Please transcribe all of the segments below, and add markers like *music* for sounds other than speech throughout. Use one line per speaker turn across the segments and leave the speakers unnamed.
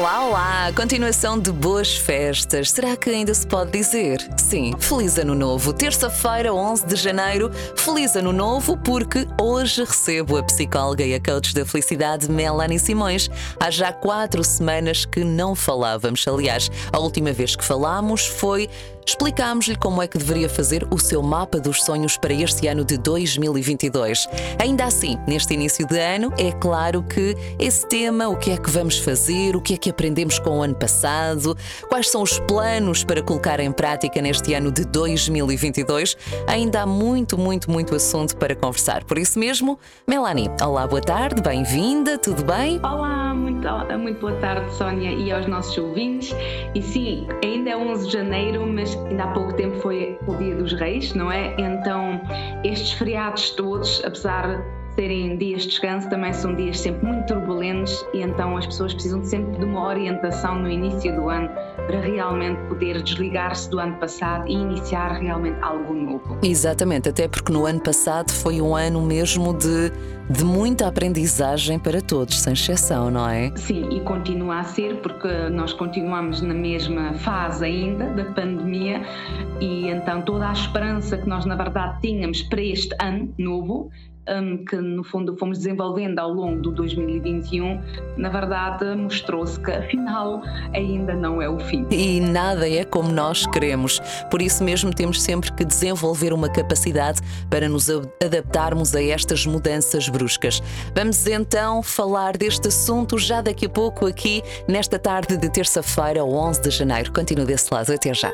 Olá, olá! Continuação de boas festas. Será que ainda se pode dizer? Sim, Feliz Ano Novo. Terça-feira, 11 de janeiro. Feliz Ano Novo, porque hoje recebo a psicóloga e a coach da felicidade Melanie Simões. Há já quatro semanas que não falávamos. Aliás, a última vez que falámos foi explicámos-lhe como é que deveria fazer o seu mapa dos sonhos para este ano de 2022. Ainda assim, neste início de ano, é claro que esse tema, o que é que vamos fazer, o que é que aprendemos com o ano passado, quais são os planos para colocar em prática neste ano de 2022, ainda há muito, muito, muito assunto para conversar. Por isso mesmo, Melanie, olá, boa tarde, bem-vinda, tudo bem?
Olá, muito, muito boa tarde, Sónia, e aos nossos ouvintes. E sim, ainda é 11 de janeiro, mas ainda há pouco tempo foi o Dia dos Reis, não é? Então, estes feriados todos, apesar serem dias de descanso, também são dias sempre muito turbulentos e então as pessoas precisam sempre de uma orientação no início do ano para realmente poder desligar-se do ano passado e iniciar realmente algo novo.
Exatamente, até porque no ano passado foi um ano mesmo de, de muita aprendizagem para todos, sem exceção, não é?
Sim, e continua a ser porque nós continuamos na mesma fase ainda da pandemia e então toda a esperança que nós na verdade tínhamos para este ano novo um, que no fundo fomos desenvolvendo ao longo do 2021, na verdade mostrou-se que afinal ainda não é o fim.
E nada é como nós queremos. Por isso mesmo temos sempre que desenvolver uma capacidade para nos adaptarmos a estas mudanças bruscas. Vamos então falar deste assunto já daqui a pouco aqui nesta tarde de terça-feira, 11 de janeiro. Continua desse lado. Até já.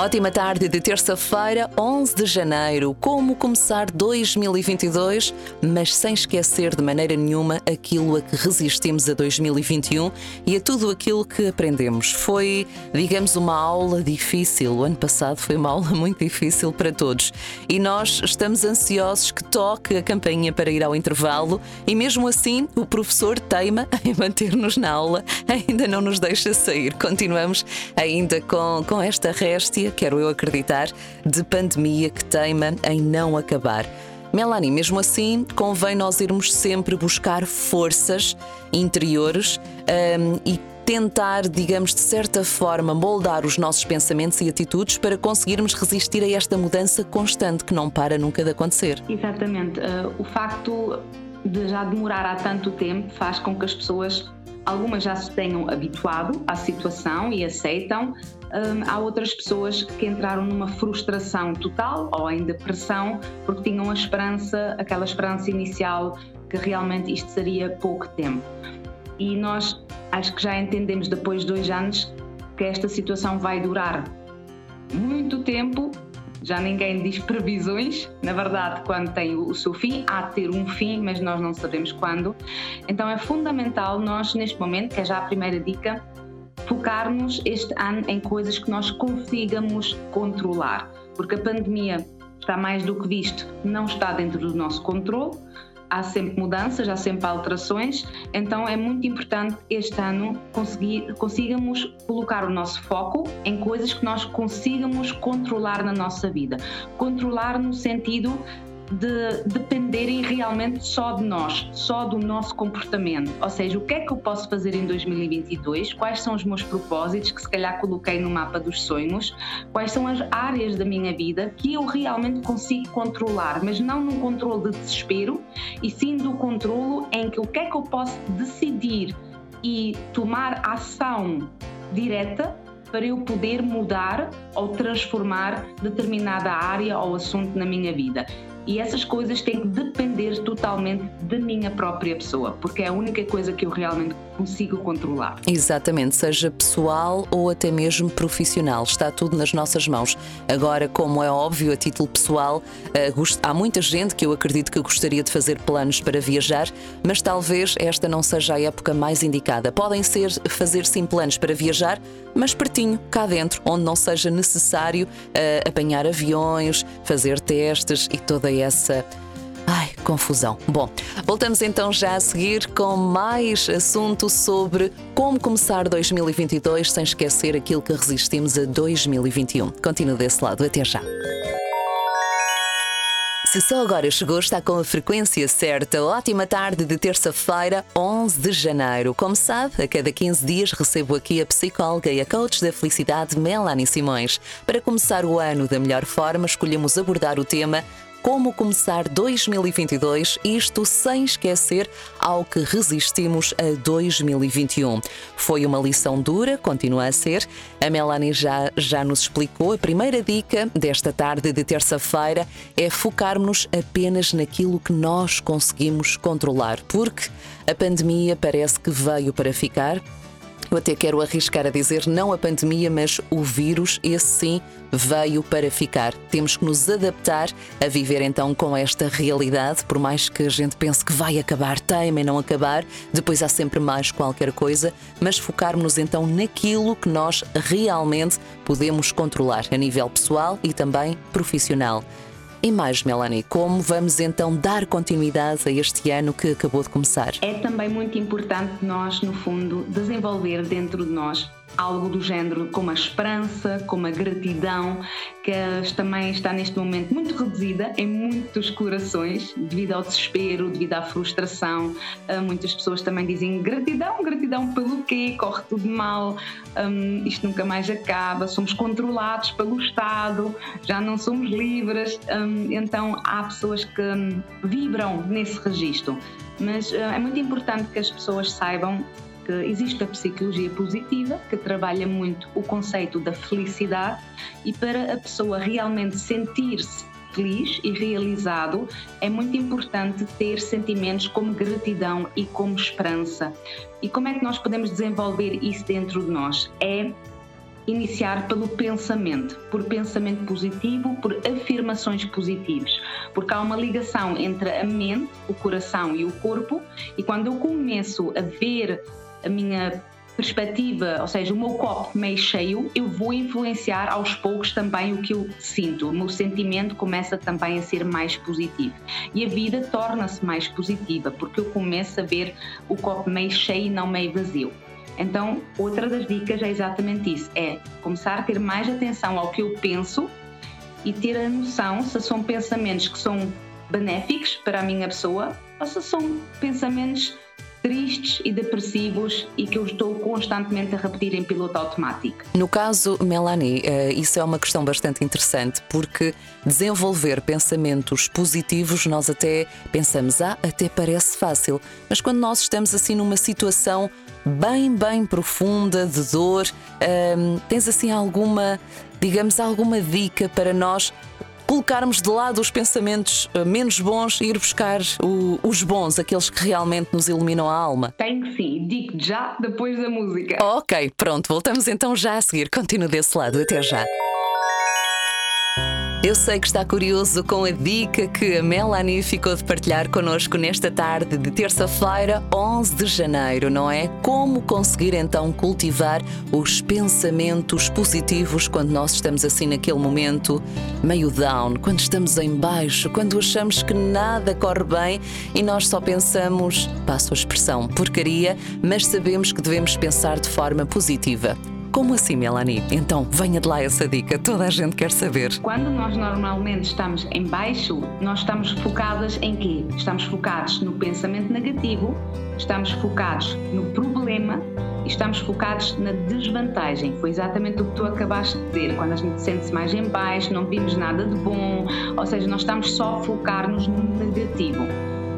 Ótima tarde de terça-feira, 11 de janeiro. Como começar 2022, mas sem esquecer de maneira nenhuma aquilo a que resistimos a 2021 e a tudo aquilo que aprendemos. Foi, digamos, uma aula difícil. O ano passado foi uma aula muito difícil para todos. E nós estamos ansiosos que toque a campainha para ir ao intervalo e mesmo assim o professor teima *laughs* em manter-nos na aula, ainda não nos deixa sair. Continuamos ainda com, com esta réstia quero eu acreditar, de pandemia que teima em não acabar. Melanie, mesmo assim, convém nós irmos sempre buscar forças interiores um, e tentar, digamos, de certa forma, moldar os nossos pensamentos e atitudes para conseguirmos resistir a esta mudança constante que não para nunca de acontecer.
Exatamente. Uh, o facto de já demorar há tanto tempo faz com que as pessoas Algumas já se tenham habituado à situação e aceitam. Um, há outras pessoas que entraram numa frustração total ou em depressão porque tinham a esperança, aquela esperança inicial que realmente isto seria pouco tempo. E nós acho que já entendemos depois de dois anos que esta situação vai durar muito tempo já ninguém diz previsões, na verdade, quando tem o seu fim, há de ter um fim, mas nós não sabemos quando. Então é fundamental nós, neste momento, que é já a primeira dica, focarmos este ano em coisas que nós consigamos controlar, porque a pandemia está mais do que visto, não está dentro do nosso controle. Há sempre mudanças, há sempre alterações, então é muito importante este ano conseguir, consigamos colocar o nosso foco em coisas que nós consigamos controlar na nossa vida. Controlar no sentido de dependerem realmente só de nós, só do nosso comportamento. Ou seja, o que é que eu posso fazer em 2022? Quais são os meus propósitos que se calhar coloquei no mapa dos sonhos? Quais são as áreas da minha vida que eu realmente consigo controlar, mas não num controle de desespero, e sim do controlo em que o que é que eu posso decidir e tomar ação direta para eu poder mudar ou transformar determinada área ou assunto na minha vida. E essas coisas têm que depender totalmente da minha própria pessoa, porque é a única coisa que eu realmente consigo controlar.
Exatamente, seja pessoal ou até mesmo profissional, está tudo nas nossas mãos. Agora, como é óbvio, a título pessoal, eh, há muita gente que eu acredito que gostaria de fazer planos para viajar, mas talvez esta não seja a época mais indicada. Podem ser fazer sim planos para viajar, mas pertinho, cá dentro, onde não seja necessário uh, apanhar aviões, fazer testes e toda essa Ai, confusão. Bom, voltamos então já a seguir com mais assunto sobre como começar 2022 sem esquecer aquilo que resistimos a 2021. Continua desse lado, até já. Se só agora chegou, está com a frequência certa. Ótima tarde de terça-feira, 11 de janeiro. Como sabe, a cada 15 dias recebo aqui a psicóloga e a coach da felicidade Melanie Simões. Para começar o ano da melhor forma, escolhemos abordar o tema como começar 2022, isto sem esquecer ao que resistimos a 2021. Foi uma lição dura, continua a ser. A Melanie já, já nos explicou. A primeira dica desta tarde de terça-feira é focarmos apenas naquilo que nós conseguimos controlar, porque a pandemia parece que veio para ficar eu até quero arriscar a dizer não a pandemia, mas o vírus, esse sim, veio para ficar. Temos que nos adaptar a viver então com esta realidade, por mais que a gente pense que vai acabar, teima em não acabar, depois há sempre mais qualquer coisa, mas focarmos então naquilo que nós realmente podemos controlar a nível pessoal e também profissional. E mais, Melanie, como vamos então dar continuidade a este ano que acabou de começar?
É também muito importante nós, no fundo, desenvolver dentro de nós algo do género como a esperança, como a gratidão, que também está neste momento muito reduzida em muitos corações, devido ao desespero, devido à frustração. Ah, muitas pessoas também dizem gratidão, gratidão pelo quê? Corre tudo mal, um, isto nunca mais acaba, somos controlados pelo Estado, já não somos livres. Um, então há pessoas que vibram nesse registro. Mas é muito importante que as pessoas saibam que existe a psicologia positiva, que trabalha muito o conceito da felicidade, e para a pessoa realmente sentir-se feliz e realizado, é muito importante ter sentimentos como gratidão e como esperança. E como é que nós podemos desenvolver isso dentro de nós? É iniciar pelo pensamento, por pensamento positivo, por afirmações positivas, porque há uma ligação entre a mente, o coração e o corpo, e quando eu começo a ver a minha perspectiva, ou seja, o meu copo meio cheio, eu vou influenciar aos poucos também o que eu sinto. O meu sentimento começa também a ser mais positivo. E a vida torna-se mais positiva, porque eu começo a ver o copo meio cheio e não meio vazio. Então, outra das dicas é exatamente isso: é começar a ter mais atenção ao que eu penso e ter a noção se são pensamentos que são benéficos para a minha pessoa ou se são pensamentos tristes e depressivos e que eu estou constantemente a repetir em piloto automático.
No caso, Melanie, eh, isso é uma questão bastante interessante porque desenvolver pensamentos positivos nós até pensamos, ah, até parece fácil, mas quando nós estamos assim numa situação bem, bem profunda de dor, ehm, tens assim alguma, digamos, alguma dica para nós colocarmos de lado os pensamentos eh, menos bons e ir buscar o, os bons, aqueles que realmente nos iluminam a alma?
Tenho que sim, digo já depois da música.
Ok, pronto, voltamos então já a seguir. Continua desse lado, até já. Eu sei que está curioso com a dica que a Melanie ficou de partilhar connosco nesta tarde de terça-feira, 11 de janeiro, não é? Como conseguir então cultivar os pensamentos positivos quando nós estamos assim naquele momento meio down, quando estamos em baixo, quando achamos que nada corre bem e nós só pensamos, passo a expressão, porcaria, mas sabemos que devemos pensar de forma positiva. Como assim, Melanie? Então, venha de lá essa dica, toda a gente quer saber.
Quando nós normalmente estamos em baixo, nós estamos focadas em quê? Estamos focados no pensamento negativo, estamos focados no problema estamos focados na desvantagem. Foi exatamente o que tu acabaste de dizer. Quando a gente sente-se mais em baixo, não vimos nada de bom, ou seja, nós estamos só a focar-nos no negativo.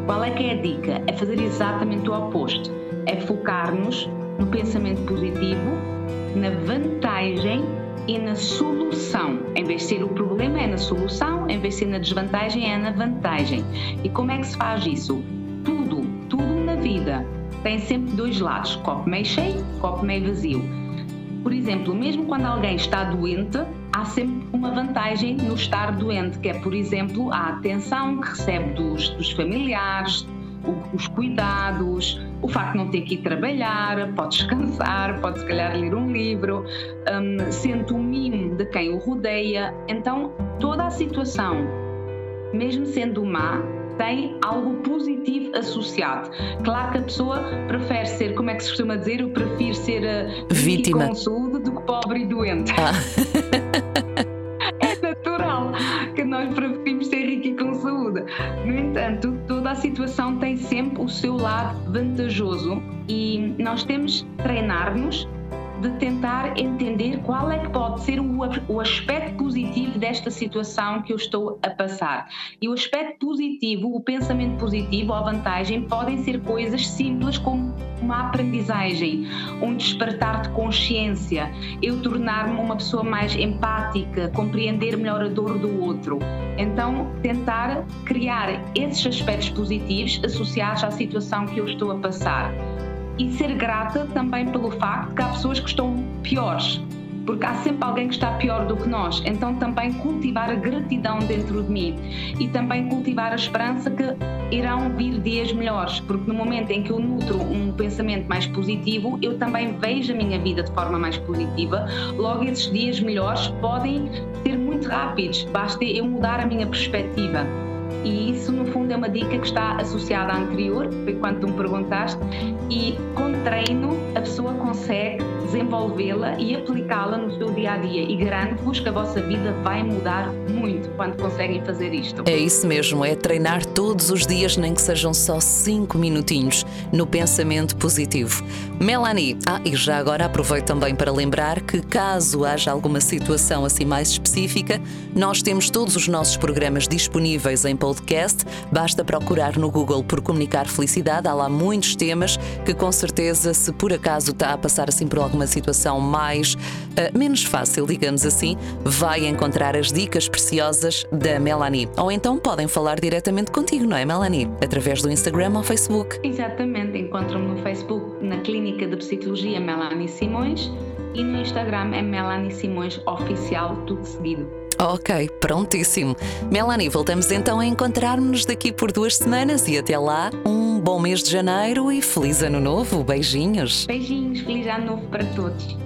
Qual é que é a dica? É fazer exatamente o oposto. É focar-nos no pensamento positivo na vantagem e na solução. Em vez de ser o problema, é na solução, em vez de ser na desvantagem, é na vantagem. E como é que se faz isso? Tudo, tudo na vida tem sempre dois lados: copo meio cheio, copo meio vazio. Por exemplo, mesmo quando alguém está doente, há sempre uma vantagem no estar doente, que é, por exemplo, a atenção que recebe dos, dos familiares, os cuidados, o facto de não ter que ir trabalhar, pode descansar, pode se calhar ler um livro, um, sente o mimo de quem o rodeia. Então, toda a situação, mesmo sendo má, tem algo positivo associado. Claro que a pessoa prefere ser, como é que se costuma dizer, eu prefiro ser uh, vítima com saúde do que pobre e doente. Ah. *laughs* vantajoso e nós temos treinar-nos de tentar entender qual é que pode ser o, o aspecto positivo desta situação que eu estou a passar. E o aspecto positivo, o pensamento positivo, a vantagem, podem ser coisas simples como uma aprendizagem, um despertar de consciência, eu tornar-me uma pessoa mais empática, compreender melhor a dor do outro. Então, tentar criar esses aspectos positivos associados à situação que eu estou a passar e ser grata também pelo facto que há pessoas que estão piores, porque há sempre alguém que está pior do que nós. Então, também cultivar a gratidão dentro de mim e também cultivar a esperança que irão vir dias melhores, porque no momento em que eu nutro um pensamento mais positivo, eu também vejo a minha vida de forma mais positiva. Logo, esses dias melhores podem ser muito rápidos, basta eu mudar a minha perspectiva. E isso, no fundo, é uma dica que está associada à anterior, foi quando tu me perguntaste, e com treino a pessoa consegue desenvolvê-la e aplicá-la no seu dia a dia. E garanto-vos que a vossa vida vai mudar muito quando conseguem fazer isto.
É isso mesmo, é treinar todos os dias, nem que sejam só 5 minutinhos, no pensamento positivo. Melanie, ah, e já agora aproveito também para lembrar que, caso haja alguma situação assim mais específica, nós temos todos os nossos programas disponíveis em podcast. Basta procurar no Google por Comunicar Felicidade. Há lá muitos temas que, com certeza, se por acaso está a passar assim por alguma situação mais uh, menos fácil, digamos assim, vai encontrar as dicas preciosas da Melanie. Ou então podem falar diretamente contigo, não é, Melanie? Através do Instagram ou Facebook.
Exatamente, encontram-me no Facebook na Clínica de Psicologia Melanie Simões e no Instagram é Melanie Simões Oficial, tudo seguido.
Ok, prontíssimo. Melanie, voltamos então a encontrar-nos daqui por duas semanas e até lá, um bom mês de janeiro e feliz ano novo. Beijinhos.
Beijinhos, feliz ano novo para todos.